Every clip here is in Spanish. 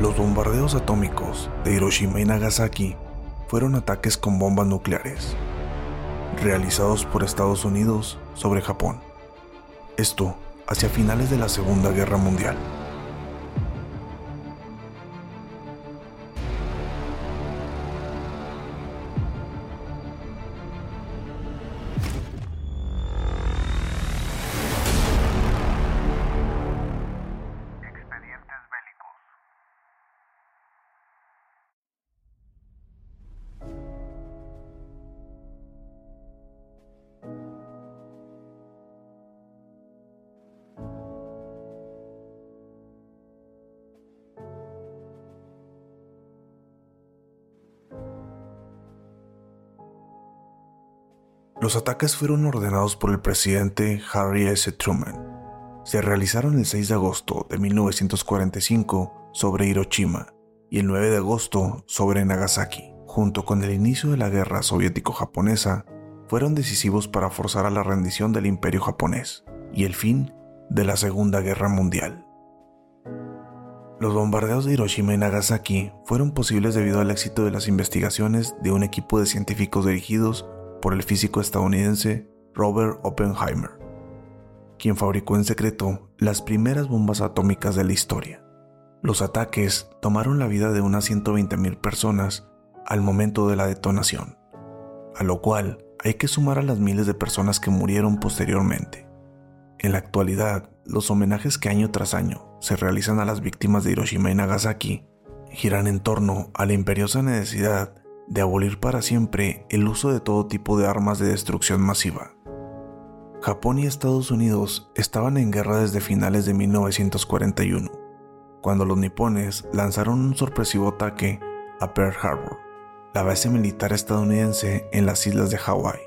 Los bombardeos atómicos de Hiroshima y Nagasaki fueron ataques con bombas nucleares, realizados por Estados Unidos sobre Japón. Esto hacia finales de la Segunda Guerra Mundial. Los ataques fueron ordenados por el presidente Harry S. Truman. Se realizaron el 6 de agosto de 1945 sobre Hiroshima y el 9 de agosto sobre Nagasaki. Junto con el inicio de la guerra soviético-japonesa, fueron decisivos para forzar a la rendición del imperio japonés y el fin de la Segunda Guerra Mundial. Los bombardeos de Hiroshima y Nagasaki fueron posibles debido al éxito de las investigaciones de un equipo de científicos dirigidos por el físico estadounidense Robert Oppenheimer, quien fabricó en secreto las primeras bombas atómicas de la historia. Los ataques tomaron la vida de unas 120.000 personas al momento de la detonación, a lo cual hay que sumar a las miles de personas que murieron posteriormente. En la actualidad, los homenajes que año tras año se realizan a las víctimas de Hiroshima y Nagasaki giran en torno a la imperiosa necesidad de abolir para siempre el uso de todo tipo de armas de destrucción masiva. Japón y Estados Unidos estaban en guerra desde finales de 1941, cuando los nipones lanzaron un sorpresivo ataque a Pearl Harbor, la base militar estadounidense en las islas de Hawái.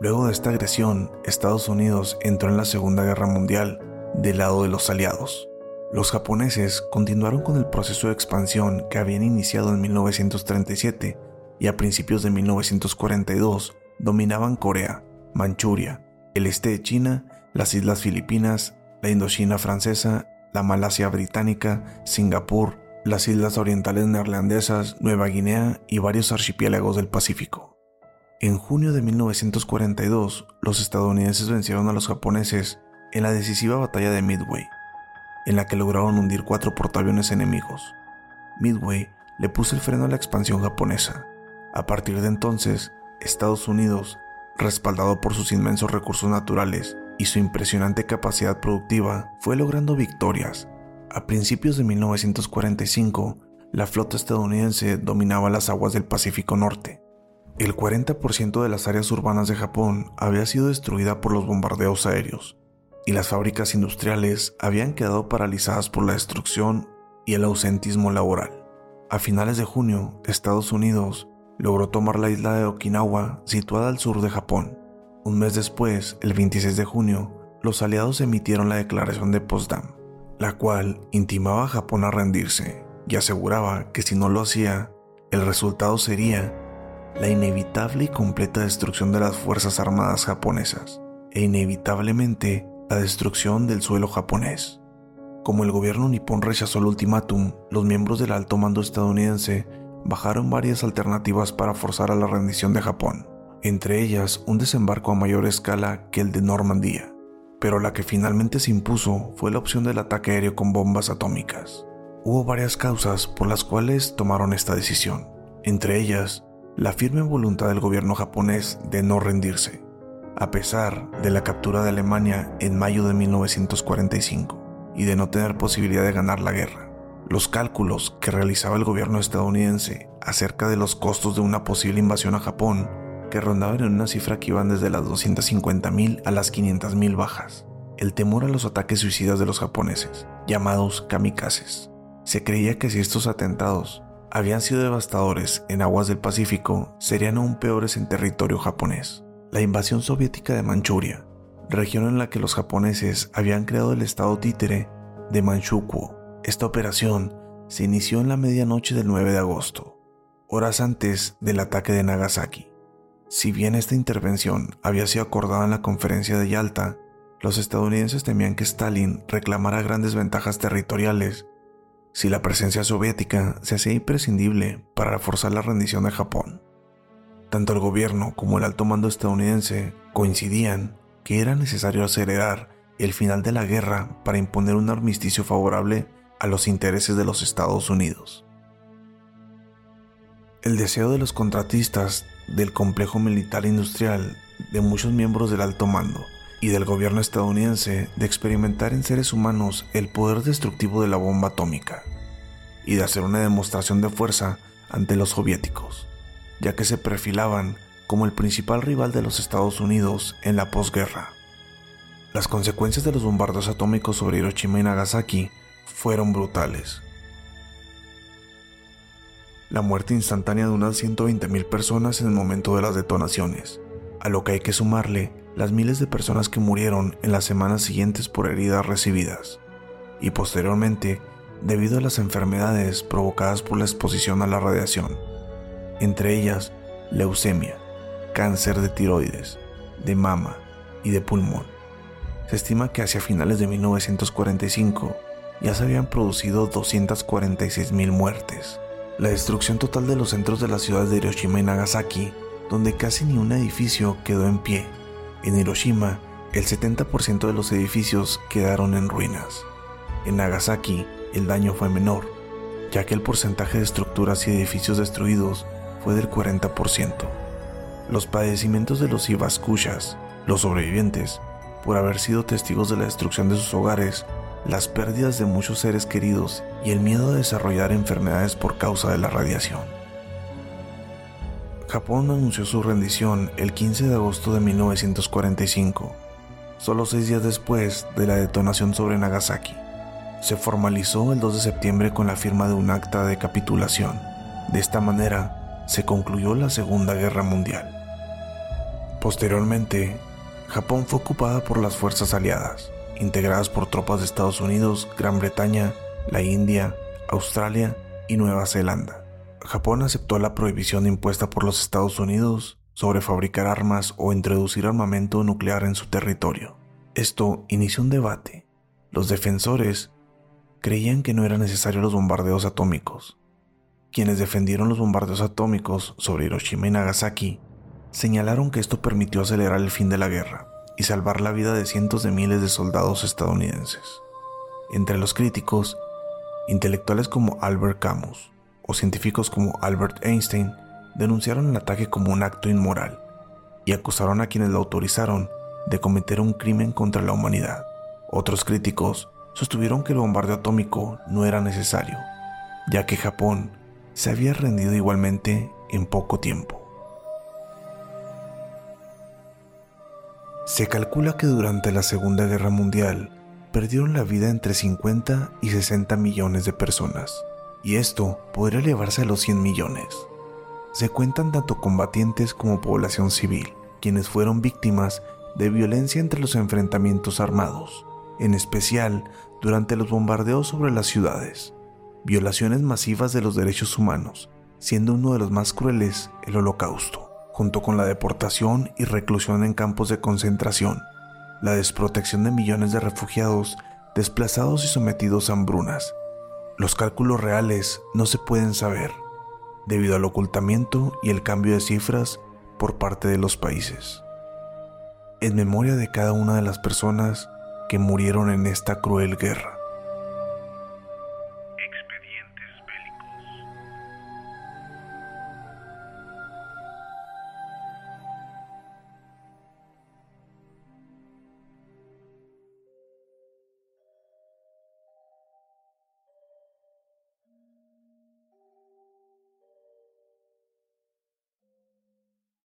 Luego de esta agresión, Estados Unidos entró en la Segunda Guerra Mundial del lado de los aliados. Los japoneses continuaron con el proceso de expansión que habían iniciado en 1937 y a principios de 1942 dominaban Corea, Manchuria, el este de China, las islas Filipinas, la Indochina francesa, la Malasia británica, Singapur, las islas orientales neerlandesas, Nueva Guinea y varios archipiélagos del Pacífico. En junio de 1942, los estadounidenses vencieron a los japoneses en la decisiva batalla de Midway, en la que lograron hundir cuatro portaaviones enemigos. Midway le puso el freno a la expansión japonesa, a partir de entonces, Estados Unidos, respaldado por sus inmensos recursos naturales y su impresionante capacidad productiva, fue logrando victorias. A principios de 1945, la flota estadounidense dominaba las aguas del Pacífico Norte. El 40% de las áreas urbanas de Japón había sido destruida por los bombardeos aéreos, y las fábricas industriales habían quedado paralizadas por la destrucción y el ausentismo laboral. A finales de junio, Estados Unidos logró tomar la isla de Okinawa, situada al sur de Japón. Un mes después, el 26 de junio, los aliados emitieron la Declaración de Potsdam, la cual intimaba a Japón a rendirse y aseguraba que si no lo hacía, el resultado sería la inevitable y completa destrucción de las Fuerzas Armadas japonesas e inevitablemente la destrucción del suelo japonés. Como el gobierno nipón rechazó el ultimátum, los miembros del alto mando estadounidense bajaron varias alternativas para forzar a la rendición de Japón, entre ellas un desembarco a mayor escala que el de Normandía, pero la que finalmente se impuso fue la opción del ataque aéreo con bombas atómicas. Hubo varias causas por las cuales tomaron esta decisión, entre ellas la firme voluntad del gobierno japonés de no rendirse, a pesar de la captura de Alemania en mayo de 1945 y de no tener posibilidad de ganar la guerra. Los cálculos que realizaba el gobierno estadounidense acerca de los costos de una posible invasión a Japón, que rondaban en una cifra que iban desde las 250.000 a las 500.000 bajas. El temor a los ataques suicidas de los japoneses, llamados kamikazes. Se creía que si estos atentados habían sido devastadores en aguas del Pacífico, serían aún peores en territorio japonés. La invasión soviética de Manchuria, región en la que los japoneses habían creado el estado títere de Manchukuo, esta operación se inició en la medianoche del 9 de agosto, horas antes del ataque de Nagasaki. Si bien esta intervención había sido acordada en la conferencia de Yalta, Los estadounidenses temían que Stalin reclamara grandes ventajas territoriales si la presencia soviética se hacía imprescindible para reforzar la rendición de Japón. Tanto el gobierno como el alto mando estadounidense coincidían que era necesario acelerar el final de la guerra para imponer un armisticio favorable a los intereses de los Estados Unidos. El deseo de los contratistas del complejo militar industrial de muchos miembros del alto mando y del gobierno estadounidense de experimentar en seres humanos el poder destructivo de la bomba atómica y de hacer una demostración de fuerza ante los soviéticos, ya que se perfilaban como el principal rival de los Estados Unidos en la posguerra. Las consecuencias de los bombardeos atómicos sobre Hiroshima y Nagasaki fueron brutales. La muerte instantánea de unas 120.000 personas en el momento de las detonaciones, a lo que hay que sumarle las miles de personas que murieron en las semanas siguientes por heridas recibidas, y posteriormente debido a las enfermedades provocadas por la exposición a la radiación, entre ellas leucemia, cáncer de tiroides, de mama y de pulmón. Se estima que hacia finales de 1945 ya se habían producido 246.000 muertes. La destrucción total de los centros de las ciudades de Hiroshima y Nagasaki, donde casi ni un edificio quedó en pie. En Hiroshima, el 70% de los edificios quedaron en ruinas. En Nagasaki, el daño fue menor, ya que el porcentaje de estructuras y edificios destruidos fue del 40%. Los padecimientos de los Ibaskushas, los sobrevivientes, por haber sido testigos de la destrucción de sus hogares, las pérdidas de muchos seres queridos y el miedo a desarrollar enfermedades por causa de la radiación. Japón anunció su rendición el 15 de agosto de 1945, solo seis días después de la detonación sobre Nagasaki. Se formalizó el 2 de septiembre con la firma de un acta de capitulación. De esta manera, se concluyó la Segunda Guerra Mundial. Posteriormente, Japón fue ocupada por las fuerzas aliadas, integradas por tropas de Estados Unidos, Gran Bretaña, la India, Australia y Nueva Zelanda. Japón aceptó la prohibición impuesta por los Estados Unidos sobre fabricar armas o introducir armamento nuclear en su territorio. Esto inició un debate. Los defensores creían que no eran necesarios los bombardeos atómicos. Quienes defendieron los bombardeos atómicos sobre Hiroshima y Nagasaki señalaron que esto permitió acelerar el fin de la guerra y salvar la vida de cientos de miles de soldados estadounidenses. Entre los críticos, intelectuales como Albert Camus o científicos como Albert Einstein denunciaron el ataque como un acto inmoral y acusaron a quienes lo autorizaron de cometer un crimen contra la humanidad. Otros críticos sostuvieron que el bombardeo atómico no era necesario, ya que Japón se había rendido igualmente en poco tiempo. Se calcula que durante la Segunda Guerra Mundial perdieron la vida entre 50 y 60 millones de personas, y esto podría elevarse a los 100 millones. Se cuentan tanto combatientes como población civil, quienes fueron víctimas de violencia entre los enfrentamientos armados, en especial durante los bombardeos sobre las ciudades, violaciones masivas de los derechos humanos, siendo uno de los más crueles el holocausto junto con la deportación y reclusión en campos de concentración, la desprotección de millones de refugiados desplazados y sometidos a hambrunas. Los cálculos reales no se pueden saber, debido al ocultamiento y el cambio de cifras por parte de los países. En memoria de cada una de las personas que murieron en esta cruel guerra.